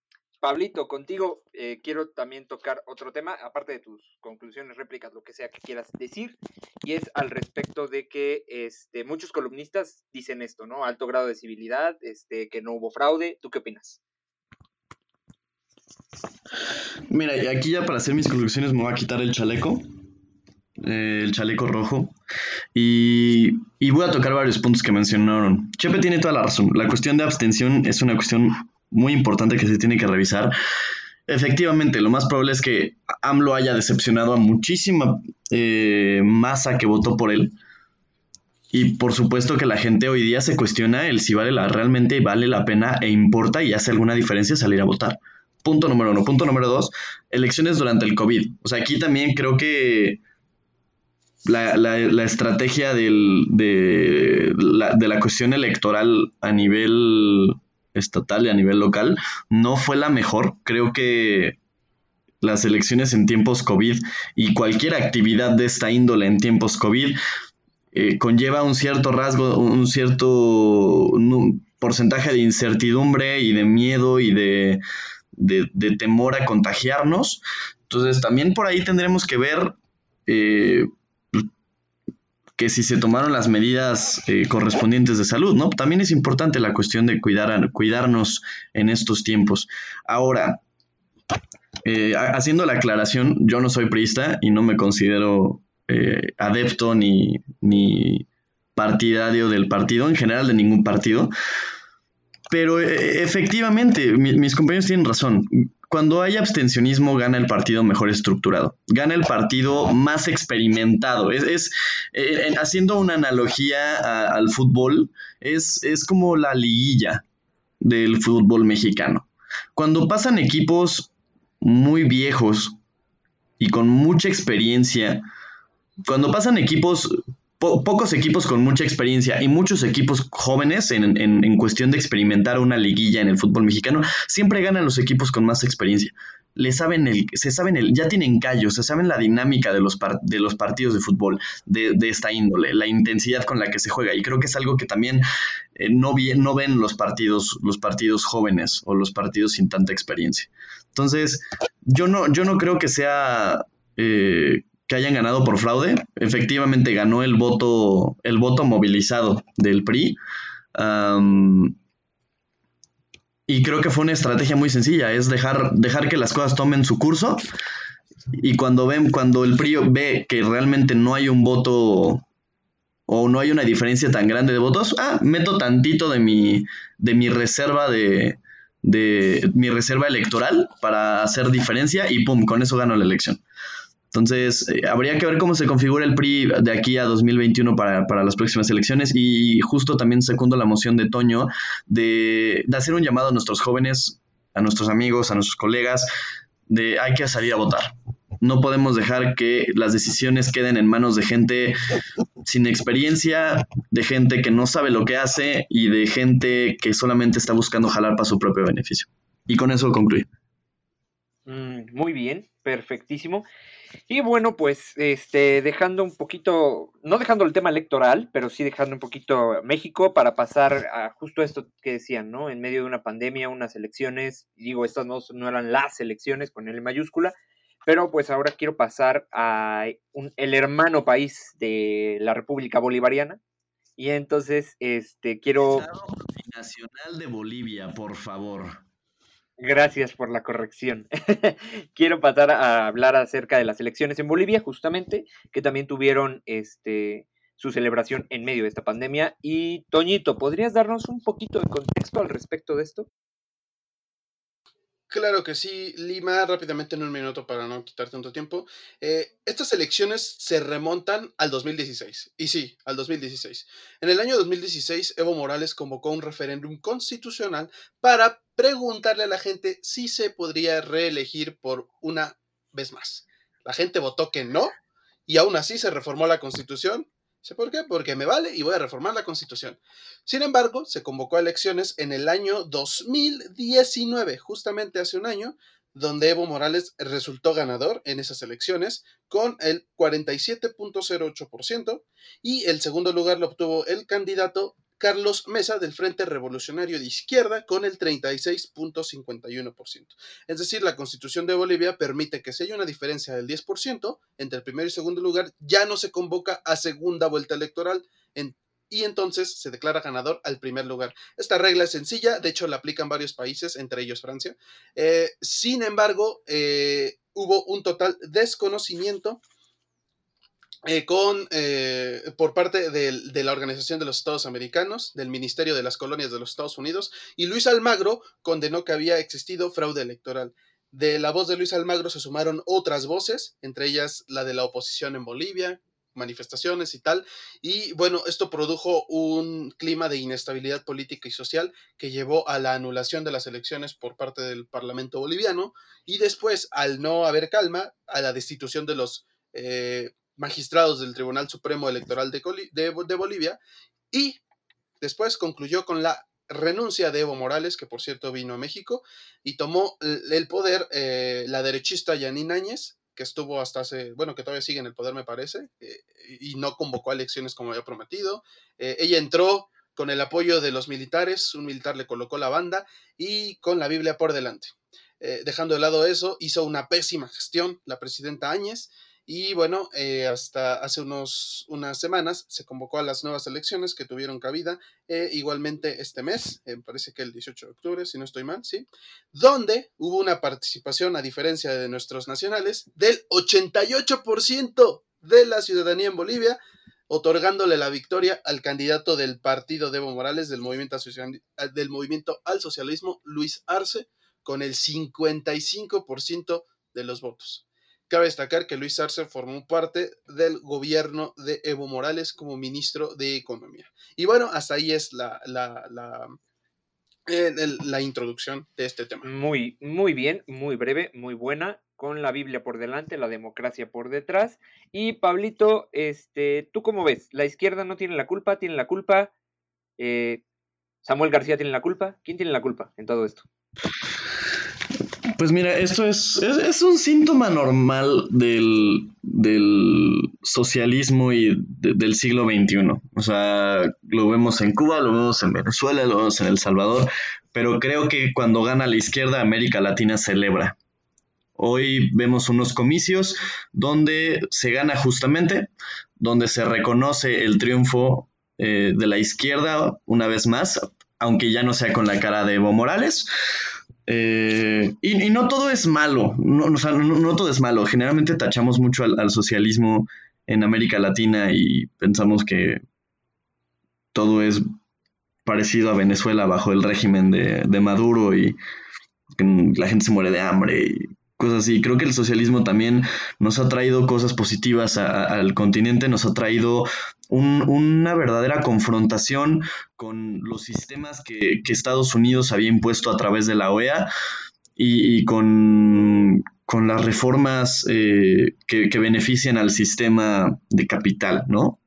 Pablito, contigo eh, quiero también tocar otro tema, aparte de tus conclusiones, réplicas, lo que sea que quieras decir, y es al respecto de que este, muchos columnistas dicen esto, ¿no? Alto grado de civilidad, este, que no hubo fraude. ¿Tú qué opinas? Mira, aquí ya para hacer mis conclusiones me voy a quitar el chaleco, eh, el chaleco rojo, y, y voy a tocar varios puntos que mencionaron. Chepe tiene toda la razón. La cuestión de abstención es una cuestión muy importante que se tiene que revisar. Efectivamente, lo más probable es que AMLO haya decepcionado a muchísima eh, masa que votó por él. Y por supuesto que la gente hoy día se cuestiona el si vale la, realmente vale la pena e importa y hace alguna diferencia salir a votar. Punto número uno. Punto número dos, elecciones durante el COVID. O sea, aquí también creo que la, estrategia del, de, la, de la cuestión electoral a nivel estatal y a nivel local no fue la mejor. Creo que las elecciones en tiempos COVID y cualquier actividad de esta índole en tiempos COVID eh, conlleva un cierto rasgo, un cierto porcentaje de incertidumbre y de miedo y de, de, temor a contagiarnos. Entonces también por ahí tendremos que ver eh, que si se tomaron las medidas eh, correspondientes de salud. También es importante la cuestión de cuidar, cuidarnos en estos tiempos. Ahora, eh, haciendo la aclaración, yo no soy priista y no me considero eh, adepto ni, ni partidario del partido, en general de ningún partido. Pero efectivamente, mis compañeros tienen razón cuando hay abstencionismo gana el partido mejor estructurado, gana el partido más experimentado. Es, eh, haciendo una analogía al fútbol, es, es como la liguilla del fútbol mexicano. Cuando pasan equipos muy viejos y con mucha experiencia, cuando pasan equipos pocos equipos con mucha experiencia y muchos equipos jóvenes en, cuestión de experimentar una liguilla en el fútbol mexicano, siempre ganan los equipos con más experiencia. Le saben el, se saben el, ya tienen callos, se saben la dinámica de los, de los partidos de fútbol de, esta índole, la intensidad con la que se juega. Y creo que es algo que también eh, no, no ven los partidos, los partidos jóvenes o los partidos sin tanta experiencia. Entonces, yo no, yo no creo que sea eh, que hayan ganado por fraude. Efectivamente ganó el voto, el voto movilizado del PRI. y creo que fue una estrategia muy sencilla, es dejar, dejar que las cosas tomen su curso. Y cuando ven, cuando el PRI ve que realmente no hay un voto o no hay una diferencia tan grande de votos, ah, meto tantito de mi, de mi reserva de, de mi reserva electoral para hacer diferencia y pum, con eso gano la elección. Entonces, eh, habría que ver cómo se configura el PRI de aquí a 2021 para, las próximas elecciones y justo también segundo la moción de Toño de, hacer un llamado a nuestros jóvenes, a nuestros amigos, a nuestros colegas, de hay que salir a votar. no podemos dejar que las decisiones queden en manos de gente sin experiencia, de gente que no sabe lo que hace y de gente que solamente está buscando jalar para su propio beneficio. Y con eso concluye. Mm, muy bien, perfectísimo. Y bueno, pues este, dejando un poquito, no dejando el tema electoral, pero sí dejando un poquito México para pasar a justo esto que decían, ¿no? En medio de una pandemia, unas elecciones, digo, estas no, no eran las elecciones con L mayúscula, pero pues ahora quiero pasar a el hermano país de la República Bolivariana. Y entonces, este, quiero... Nacional de Bolivia, por favor. Gracias por la corrección. Quiero pasar a hablar acerca de las elecciones en Bolivia, justamente, que también tuvieron este, su celebración en medio de esta pandemia. Y Toñito, ¿podrías darnos un poquito de contexto al respecto de esto? Claro que sí, Lima, rápidamente en un minuto para no quitar tanto tiempo. Eh, estas elecciones se remontan al 2016. Y sí, al 2016. En el año 2016, Evo Morales convocó un referéndum constitucional para preguntarle a la gente si se podría reelegir por una vez más. La gente votó que no, y aún así se reformó la constitución ¿Sé por qué? Porque me vale y voy a reformar la constitución. Sin embargo, se convocó a elecciones en el año 2019, justamente hace un año, donde Evo Morales resultó ganador en esas elecciones con el 47.08% y el segundo lugar lo obtuvo el candidato Carlos Mesa del Frente Revolucionario de Izquierda con el 36.51%. Es decir, la constitución de Bolivia permite que si hay una diferencia del 10% entre el primer y segundo lugar, ya no se convoca a segunda vuelta electoral y entonces se declara ganador al primer lugar. Esta regla es sencilla, de hecho la aplican varios países, entre ellos Francia. Eh, sin embargo, eh, hubo un total desconocimiento eh, con, eh, por parte de, la Organización de los Estados Americanos, del Ministerio de las Colonias de los Estados Unidos, y Luis Almagro condenó que había existido fraude electoral. De la voz de Luis Almagro se sumaron otras voces, entre ellas la de la oposición en Bolivia, manifestaciones y tal. Y bueno, esto produjo un clima de inestabilidad política y social que llevó a la anulación de las elecciones por parte del Parlamento boliviano y después, al no haber calma, a la destitución de los eh, magistrados del Tribunal Supremo Electoral de, Bolivia y después concluyó con la renuncia de Evo Morales, que por cierto vino a México, y tomó el poder eh, la derechista Yanine Áñez, que estuvo hasta hace, bueno, que todavía sigue en el poder me parece, eh, y no convocó a elecciones como había prometido. Eh, ella entró con el apoyo de los militares, un militar le colocó la banda y con la Biblia por delante. dejando de lado eso, hizo una pésima gestión la presidenta Áñez y bueno, eh, hasta hace unos, unas semanas se convocó a las nuevas elecciones que tuvieron cabida, eh, igualmente este mes, eh, parece que el 18 de octubre, si no estoy mal, ¿sí? Donde hubo una participación, a diferencia de nuestros nacionales, del 88% de la ciudadanía en Bolivia, otorgándole la victoria al candidato del partido de Morales del movimiento, del movimiento al socialismo, Luis Arce, con el 55% de los votos. Cabe destacar que Luis Arce formó parte del gobierno de Evo Morales como ministro de Economía. Y bueno, hasta ahí es la, la, la, eh, la introducción de este tema. Muy, muy bien, muy breve, muy buena con la Biblia por delante, la democracia por detrás. Y Pablito, este, ¿tú cómo ves? ¿La izquierda no tiene la culpa? ¿Tiene la culpa? Eh, ¿Samuel García tiene la culpa? ¿Quién tiene la culpa en todo esto? Pues mira, esto es, es, un síntoma normal del, socialismo y del siglo XXI. O sea, lo vemos en Cuba, lo vemos en Venezuela, lo vemos en El Salvador, pero creo que cuando gana la izquierda, América Latina celebra. Hoy vemos unos comicios donde se gana justamente, donde se reconoce el triunfo eh, de la izquierda una vez más, aunque ya no sea con la cara de Evo Morales, eh, y, no todo es malo, no, no, todo es malo. Generalmente tachamos mucho al, socialismo en América Latina y pensamos que todo es parecido a Venezuela bajo el régimen de, de Maduro y la gente se muere de hambre y cosas así. Creo que el socialismo también nos ha traído cosas positivas al continente, nos ha traído una verdadera confrontación con los sistemas que, Estados Unidos había impuesto a través de la OEA y, con, con las reformas eh, que, benefician al sistema de capital, ¿no?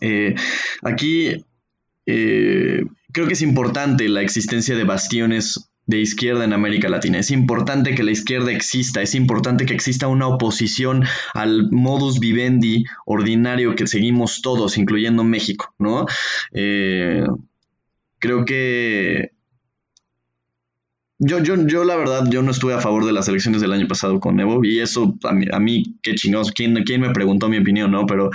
Eh, aquí eh, creo que es importante la existencia de bastiones de izquierda en América Latina. Es importante que la izquierda exista, es importante que exista una oposición al modus vivendi ordinario que seguimos todos, incluyendo México, ¿no? creo que yo, yo, yo, la verdad, yo no estuve a favor de las elecciones del año pasado con Evo y eso a mí, a mí qué chingados, ¿quién, ¿quién, me preguntó mi opinión, no? Pero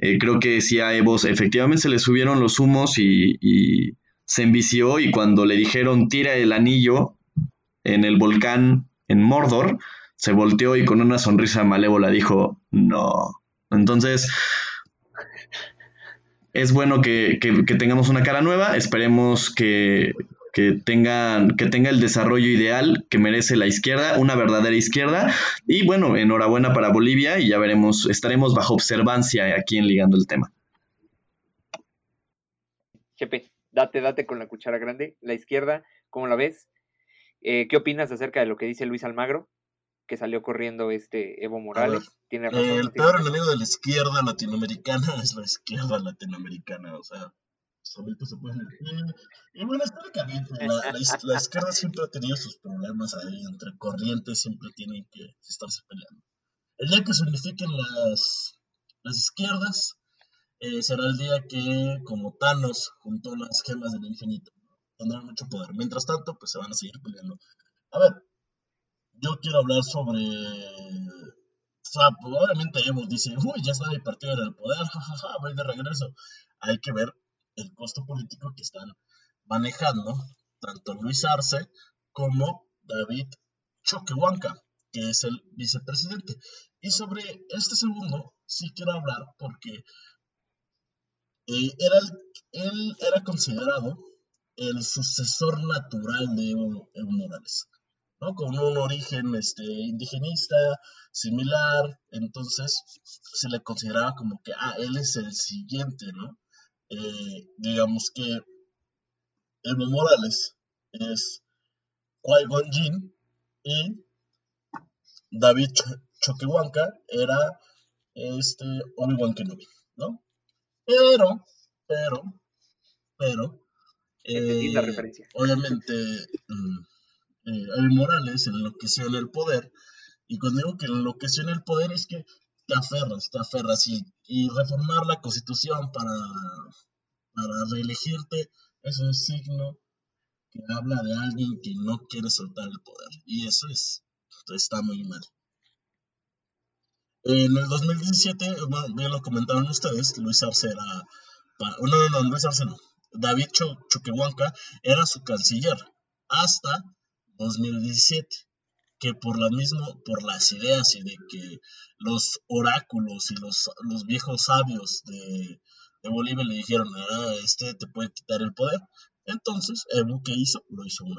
eh, creo que sí a Evo efectivamente se le subieron los humos y, se envició y cuando le dijeron tira el anillo en el volcán en Mordor, se volteó y con una sonrisa malévola dijo no. Entonces, es bueno que, que, tengamos una cara nueva, esperemos que, que, que tenga el desarrollo ideal que merece la izquierda, una verdadera izquierda. Y bueno, enhorabuena para Bolivia y ya veremos, estaremos bajo observancia aquí en Ligando el Tema. Date, date con la cuchara grande. La izquierda, ¿cómo la ves? Eh, ¿Qué opinas acerca de lo que dice Luis Almagro? Que salió corriendo este Evo Morales. ¿Tiene razón, el peor enemigo de la izquierda latinoamericana es la izquierda latinoamericana. O sea, solitos se pueden Y bueno, históricamente la, la, izquierda siempre ha tenido sus problemas ahí, entre corrientes siempre tienen que estarse peleando. El día que se unifiquen las, las izquierdas, eh, será el día que, como Thanos juntó las gemas del infinito, tendrán mucho poder. Mientras tanto, pues se van a seguir peleando. A ver, yo quiero hablar sobre... O sea, probablemente Evo dice, uy, ya está mi partido en el poder, jajaja, voy de regreso. Hay que ver el costo político que están manejando tanto Luis Arce como David Choquehuanca, que es el vicepresidente. Y sobre este segundo sí quiero hablar porque eh, era él era considerado el sucesor natural de Evo, Morales, ¿no? Con un origen este, indigenista, similar, entonces se le consideraba como que, ah, él es el siguiente, ¿no? Eh, digamos que Evo Morales es Qui-Gon Jinn y David Choquehuanca era este Obi-Wan Kenobi, ¿no? Pero, pero, pero, eh, obviamente, mm, eh, Evo Morales enloqueció en el poder, y cuando digo que enloqueció en el poder es que te aferras, te aferras. Y, y reformar la constitución para, para reelegirte es un signo que habla de alguien que no quiere soltar el poder. Y eso es está muy mal. En el 2017, bueno, bien lo comentaron ustedes, Luis Arce era, no, no, no, Luis Arce no, David Choquehuanca era su canciller hasta 2017 que por la mismo, por las ideas y de que los oráculos y los, los viejos sabios de, Bolivia le dijeron, ah, este te puede quitar el poder. Entonces, Evo, ¿qué hizo? Lo hizo un.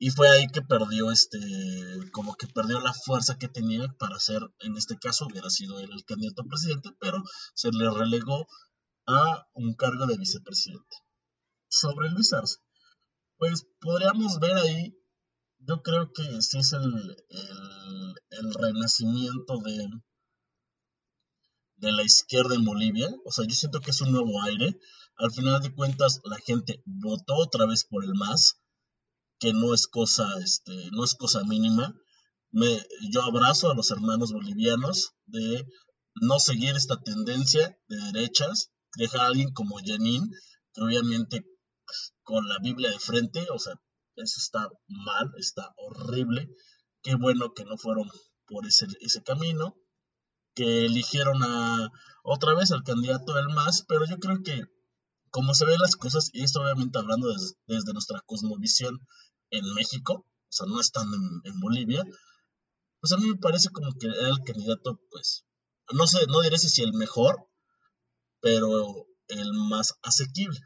Y fue ahí que perdió este, como que perdió la fuerza que tenía para ser, en este caso hubiera sido él el candidato a presidente, pero se le relegó a un cargo de vicepresidente. Sobre Luis Arce, pues podríamos ver ahí yo creo que sí es el, el, renacimiento de, de la izquierda en Bolivia. O sea, yo siento que es un nuevo aire. Al final de cuentas, la gente votó otra vez por el MAS, que no es cosa, este, no es cosa mínima. Me, yo abrazo a los hermanos bolivianos de no seguir esta tendencia de derechas, dejar a alguien como Janine, que obviamente pues, con la Biblia de frente, o sea, eso está mal, está horrible. Qué bueno que no fueron por ese, ese camino, que eligieron a otra vez al candidato del MAS, pero yo creo que como se ven las cosas, y esto obviamente hablando desde nuestra cosmovisión en México, o sea, no estando en, en, Bolivia, pues a mí me parece como que era el candidato, pues, no sé, no diré si el mejor, pero el más asequible.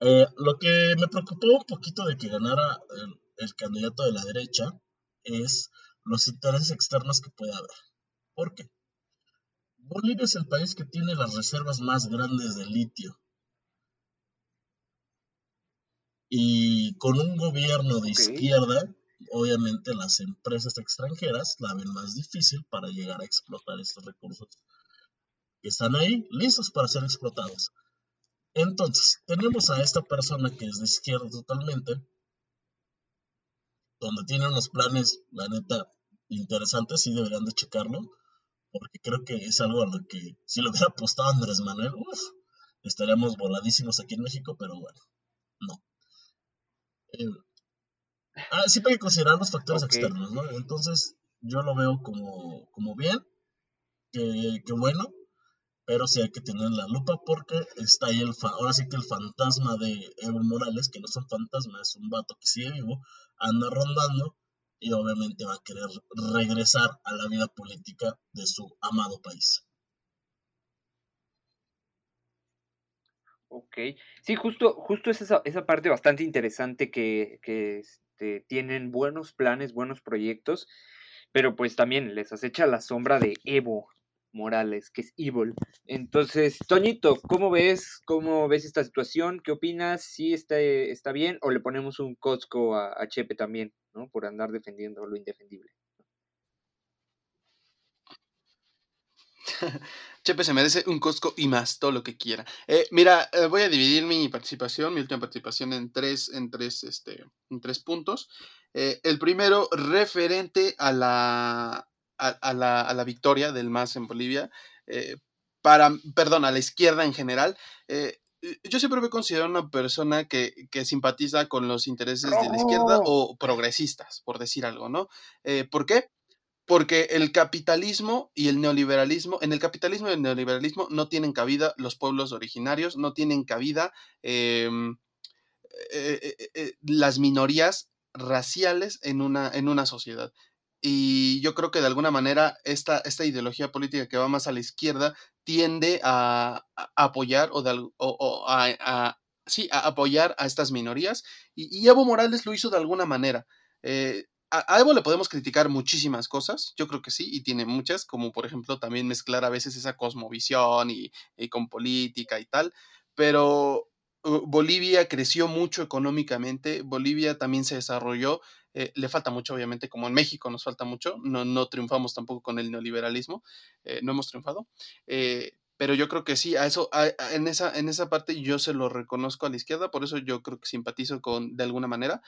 Eh, lo que me preocupó un poquito de que ganara el, candidato de la derecha es los intereses externos que puede haber. ¿Por qué? Bolivia es el país que tiene las reservas más grandes de litio. Y con un gobierno de izquierda obviamente las empresas extranjeras la ven más difícil para llegar a explotar estos recursos que están ahí listos para ser explotados. Entonces, tenemos a esta persona que es de izquierda totalmente, donde tiene unos planes, la neta, interesantes, y deberían de checarlo, porque creo que es algo a lo que si lo hubiera apostado Andrés Manuel, uff, estaríamos voladísimos aquí en México, pero bueno, no. Eh, ah, siempre hay que considerar los factores externos, ¿no? Entonces, yo lo veo como, como bien, que, que bueno, pero sí hay que tener la lupa porque está ahí el, ahora sí que el fantasma de Evo Morales, que no es un fantasma, es un vato que sigue vivo, anda rondando y obviamente va a querer regresar a la vida política de su amado país. Ok, sí, justo, justo es esa, esa parte bastante interesante que, que este, tienen buenos planes, buenos proyectos, pero pues también les acecha la sombra de Evo, Morales, que es evil. Entonces, Toñito, ¿cómo ves? ¿Cómo ves esta situación? ¿Qué opinas? ¿Sí está, bien? ¿O le ponemos un Costco a, Chepe también, ¿no? Por andar defendiendo lo indefendible. Chepe se merece un Costco y más, todo lo que quiera. Eh, mira, eh, voy a dividir mi participación, mi última participación en tres, en tres, este, en tres puntos. Eh, el primero, referente a la, a, la, victoria del MAS en Bolivia, para, perdón, a la izquierda en general. Yo siempre me considero una persona que, simpatiza con los intereses de la izquierda o progresistas, por decir algo, ¿no? ¿Por qué? Porque el capitalismo y el neoliberalismo, en el capitalismo y el neoliberalismo no tienen cabida los pueblos originarios, no tienen cabida em, las minorías raciales en una, en una sociedad. Y yo creo que de alguna manera esta, esta ideología política que va más a la izquierda tiende a, apoyar o, de, a, sí, a apoyar a estas minorías. Y, Evo Morales lo hizo de alguna manera. Eh, a, Evo le podemos criticar muchísimas cosas, yo creo que sí, y tiene muchas, como por ejemplo también mezclar a veces esa cosmovisión y, con política y tal, pero uh, Bolivia creció mucho económicamente, Bolivia también se desarrolló eh, le falta mucho, obviamente, como en México nos falta mucho, no, no triunfamos tampoco con el neoliberalismo, eh, no hemos triunfado, eh, pero yo creo que sí, a eso, en, esa, en esa parte yo se lo reconozco a la izquierda, por eso yo creo que simpatizo con, de alguna manera.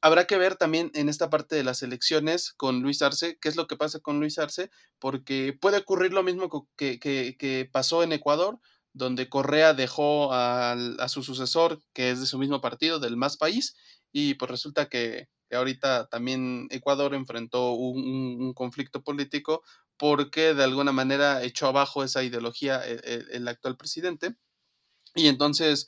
habrá que ver también en esta parte de las elecciones con Luis Arce, qué es lo que pasa con Luis Arce, porque puede ocurrir lo mismo que, que, que pasó en Ecuador, donde Correa dejó a, a, su sucesor, que es de su mismo partido, del Más País, y pues resulta que, ahorita también Ecuador enfrentó un, conflicto político porque de alguna manera echó abajo esa ideología el, e, el, actual presidente. Y entonces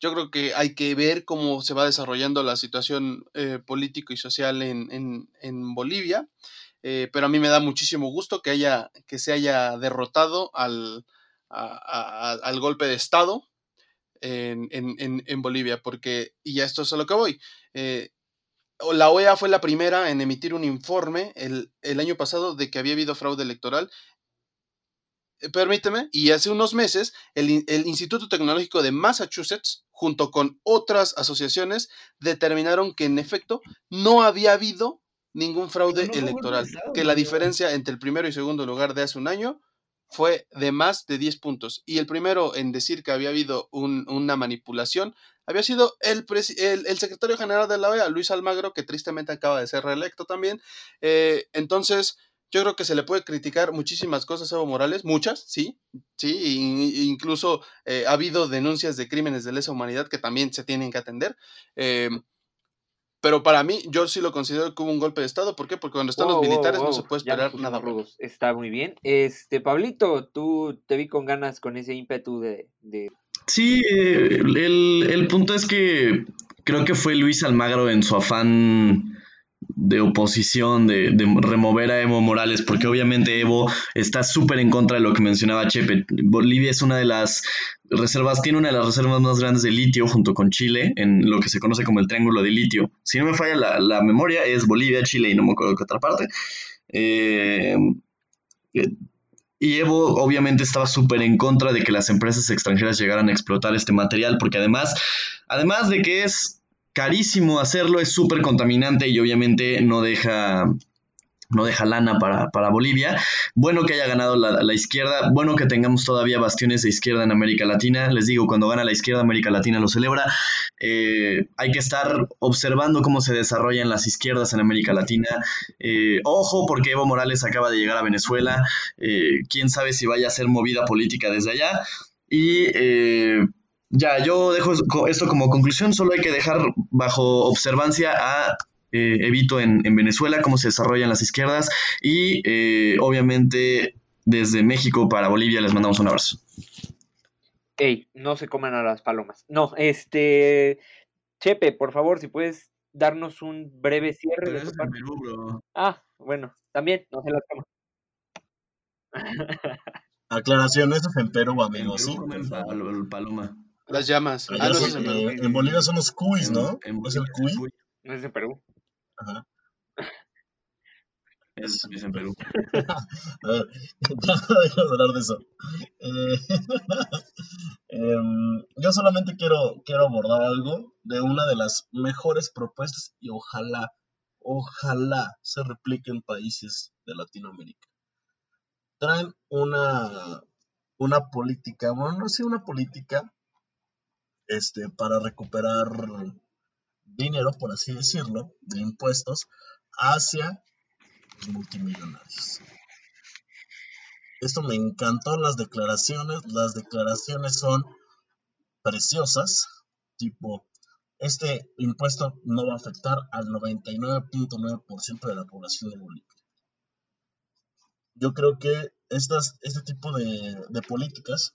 yo creo que hay que ver cómo se va desarrollando la situación eh, político y social en, en, Bolivia. Eh, pero a mí me da muchísimo gusto que, haya, que se haya derrotado al, al golpe de Estado en, en, en, Bolivia, porque, y ya esto es a lo que voy, eh, la OEA fue la primera en emitir un informe el, el año pasado de que había habido fraude electoral. Eh, permíteme, y hace unos meses el, el, Instituto Tecnológico de Massachusetts, junto con otras asociaciones, determinaron que en efecto no había habido ningún fraude electoral, que la diferencia entre el primero y segundo lugar de hace un año fue de más de 10 puntos. Y el primero en decir que había habido una manipulación había sido el, el, secretario general de la OEA, Luis Almagro, que tristemente acaba de ser reelecto también. Eh, entonces, yo creo que se le puede criticar muchísimas cosas a Evo Morales, muchas, sí, sí, incluso eh, ha habido denuncias de crímenes de lesa humanidad que también se tienen que atender. Eh, pero para mí, yo sí lo considero como un golpe de Estado. ¿Por qué? Porque cuando están los militares no se puede esperar nada rudos. Está muy bien. Este, Pablito, tú te vi con ganas con ese ímpetu de... de... Sí, el, el punto es que creo que fue Luis Almagro en su afán de oposición, de, remover a Evo Morales, porque obviamente Evo está súper en contra de lo que mencionaba Chepe. Bolivia es una de las reservas, tiene una de las reservas más grandes de litio junto con Chile, en lo que se conoce como el Triángulo de Litio. Si no me falla la, memoria, es Bolivia, Chile y no me acuerdo qué otra parte. Eh, y Evo obviamente estaba súper en contra de que las empresas extranjeras llegaran a explotar este material, porque además, además de que es carísimo hacerlo, es súper contaminante y obviamente no deja no deja lana para, Bolivia. Bueno que haya ganado la, izquierda, bueno que tengamos todavía bastiones de izquierda en América Latina. Les digo, cuando gana la izquierda, América Latina lo celebra. Eh, hay que estar observando cómo se desarrollan las izquierdas en América Latina. Eh, ojo, porque Evo Morales acaba de llegar a Venezuela. Eh, quién sabe si vaya a ser movida política desde allá. Y ya, yo dejo esto como conclusión. Solo hay que dejar bajo observancia a eh, evito en, Venezuela, cómo se desarrollan las izquierdas y eh, obviamente desde México para Bolivia les mandamos un abrazo. Ey, no se coman a las palomas. No, este, Chepe, por favor, si puedes darnos un breve cierre. de Ah, bueno, también, no se las coman. Aclaración, eso es en Perú, amigos. sí, paloma. Las llamas. Ah, en, Bolivia son los cuis, ¿no? En, ¿No es el cuy? No es de Perú. Ajá. Es, en Perú. a ver, hablar de eso. Eh, em, yo solamente quiero, quiero abordar algo de una de las mejores propuestas y ojalá, ojalá se replique en países de Latinoamérica. Traen una, una política, bueno, no sé, una política este, para recuperar dinero, por así decirlo, de impuestos hacia los multimillonarios. Esto me encantó las declaraciones. Las declaraciones son preciosas, tipo, este impuesto no va a afectar al 99.9% de la población de Bolivia. Yo creo que estas, este tipo de, de políticas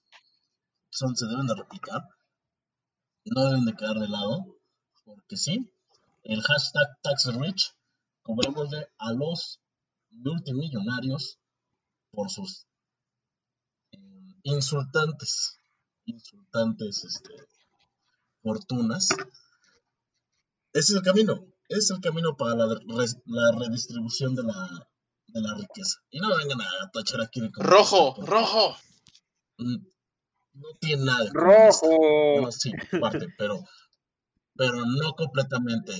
son, se deben de replicar, no deben de quedar de lado, porque sí, el hashtag TaxRich, cobrémosle a los multimillonarios por sus eh, insultantes, insultantes este, fortunas. Ese es el camino, es el camino para la, redistribución de la, de la, riqueza. Y no vengan a tachar aquí de Rojo, rojo. Mm, no tiene nada. Rojo. sí, parte, pero pero no completamente.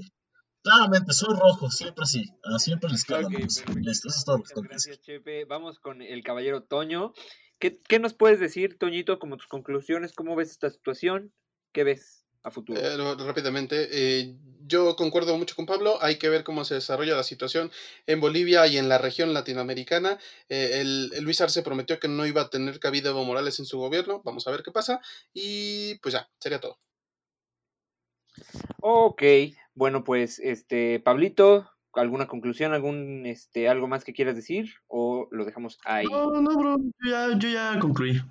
Claramente, soy rojo, siempre sí. Siempre les cago. Listo, eso es todo. Gracias, Chepe. Vamos con el caballero Toño. ¿Qué, ¿Qué, nos puedes decir, Toñito, como tus conclusiones? ¿Cómo ves esta situación? ¿Qué ves a futuro? Eh, rápidamente, eh, yo concuerdo mucho con Pablo. Hay que ver cómo se desarrolla la situación en Bolivia y en la región latinoamericana. Eh, el, Luis Arce prometió que no iba a tener cabida Evo Morales en su gobierno. Vamos a ver qué pasa. Y pues ya, sería todo. Ok, bueno, pues, este, Pablito, ¿alguna conclusión, algún, este, algo más que quieras decir? ¿O lo dejamos ahí? No, no, bro, yo ya, yo ya concluí.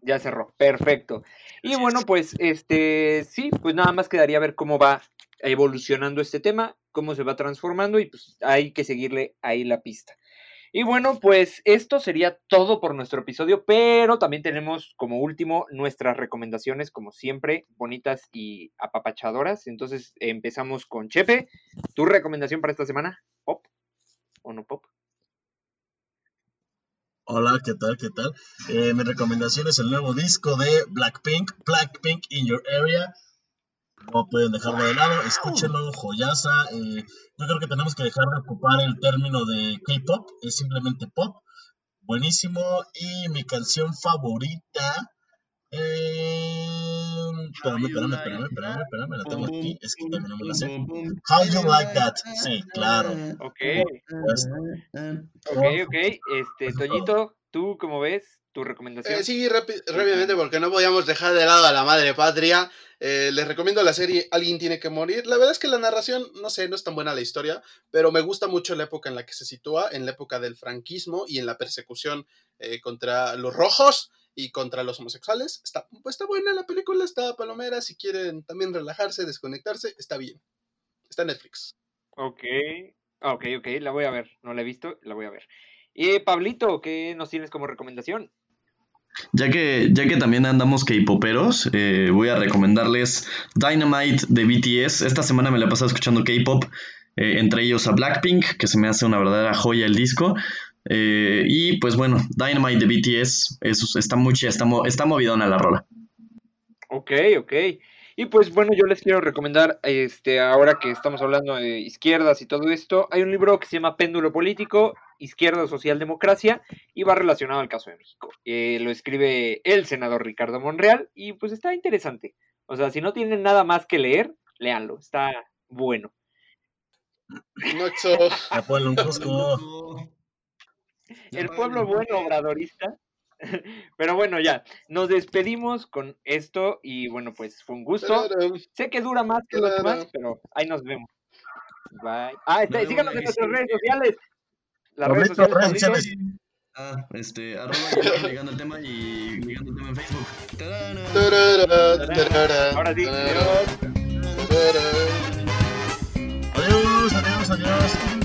Ya cerró, perfecto. Y bueno, pues, este, sí, pues nada más quedaría ver cómo va evolucionando este tema, cómo se va transformando y pues hay que seguirle ahí la pista. Y bueno, pues esto sería todo por nuestro episodio, pero también tenemos como último nuestras recomendaciones, como siempre, bonitas y apapachadoras. Entonces empezamos con Chepe. ¿Tu recomendación para esta semana? ¿Pop o no pop? Hola, ¿qué tal? ¿Qué tal? Eh, mi recomendación es el nuevo disco de Blackpink, Blackpink in Your Area no pueden dejarlo de lado, escúchenlo, joyaza. Eh, yo creo que tenemos que dejar de ocupar el término de K-pop, es simplemente pop. Buenísimo. Y mi canción favorita. Eh, espérame, espérame, espérame, espérame, espérame, la tengo aquí. Es que también no me la sé. How You Like That. Sí, claro. Ok. Pues, ok, ok. Este, Toñito, ¿tú cómo ves? ¿Tu recomendación? Eh, sí, rápidamente, porque no podíamos dejar de lado a la madre patria. Eh, les recomiendo la serie Alguien tiene que morir. La verdad es que la narración, no sé, no es tan buena la historia, pero me gusta mucho la época en la que se sitúa, en la época del franquismo y en la persecución eh, contra los rojos y contra los homosexuales. Está, pues, está buena la película, está palomera. Si quieren también relajarse, desconectarse, está bien. Está en Netflix. Ok, ok, ok, la voy a ver. No la he visto, la voy a ver. Y Pablito, ¿qué nos tienes como recomendación? Ya que, ya que también andamos K-poperos, eh, voy a recomendarles Dynamite de BTS. Esta semana me la he pasado escuchando K-pop, eh, entre ellos a Blackpink, que se me hace una verdadera joya el disco. Eh, y pues bueno, Dynamite de BTS, eso está muy está, está movidona la rola. Ok, ok. Y pues bueno, yo les quiero recomendar, este, ahora que estamos hablando de izquierdas y todo esto, hay un libro que se llama Péndulo Político, Izquierda Social Democracia, y va relacionado al caso de México. Eh, lo escribe el senador Ricardo Monreal, y pues está interesante. O sea, si no tienen nada más que leer, léanlo, está bueno. Cusco. El pueblo bueno obradorista. Pero bueno, ya, nos despedimos con esto y bueno, pues fue un gusto. Sé que dura más que los demás, pero ahí nos vemos. Bye. Ah, está- síganos en nuestras redes sociales. Las redes sociales, redes Pablito. sociales. Ah, este, arroba ligando el tema y ligando el tema en Facebook. Ahora sí. Adiós, adiós, adiós.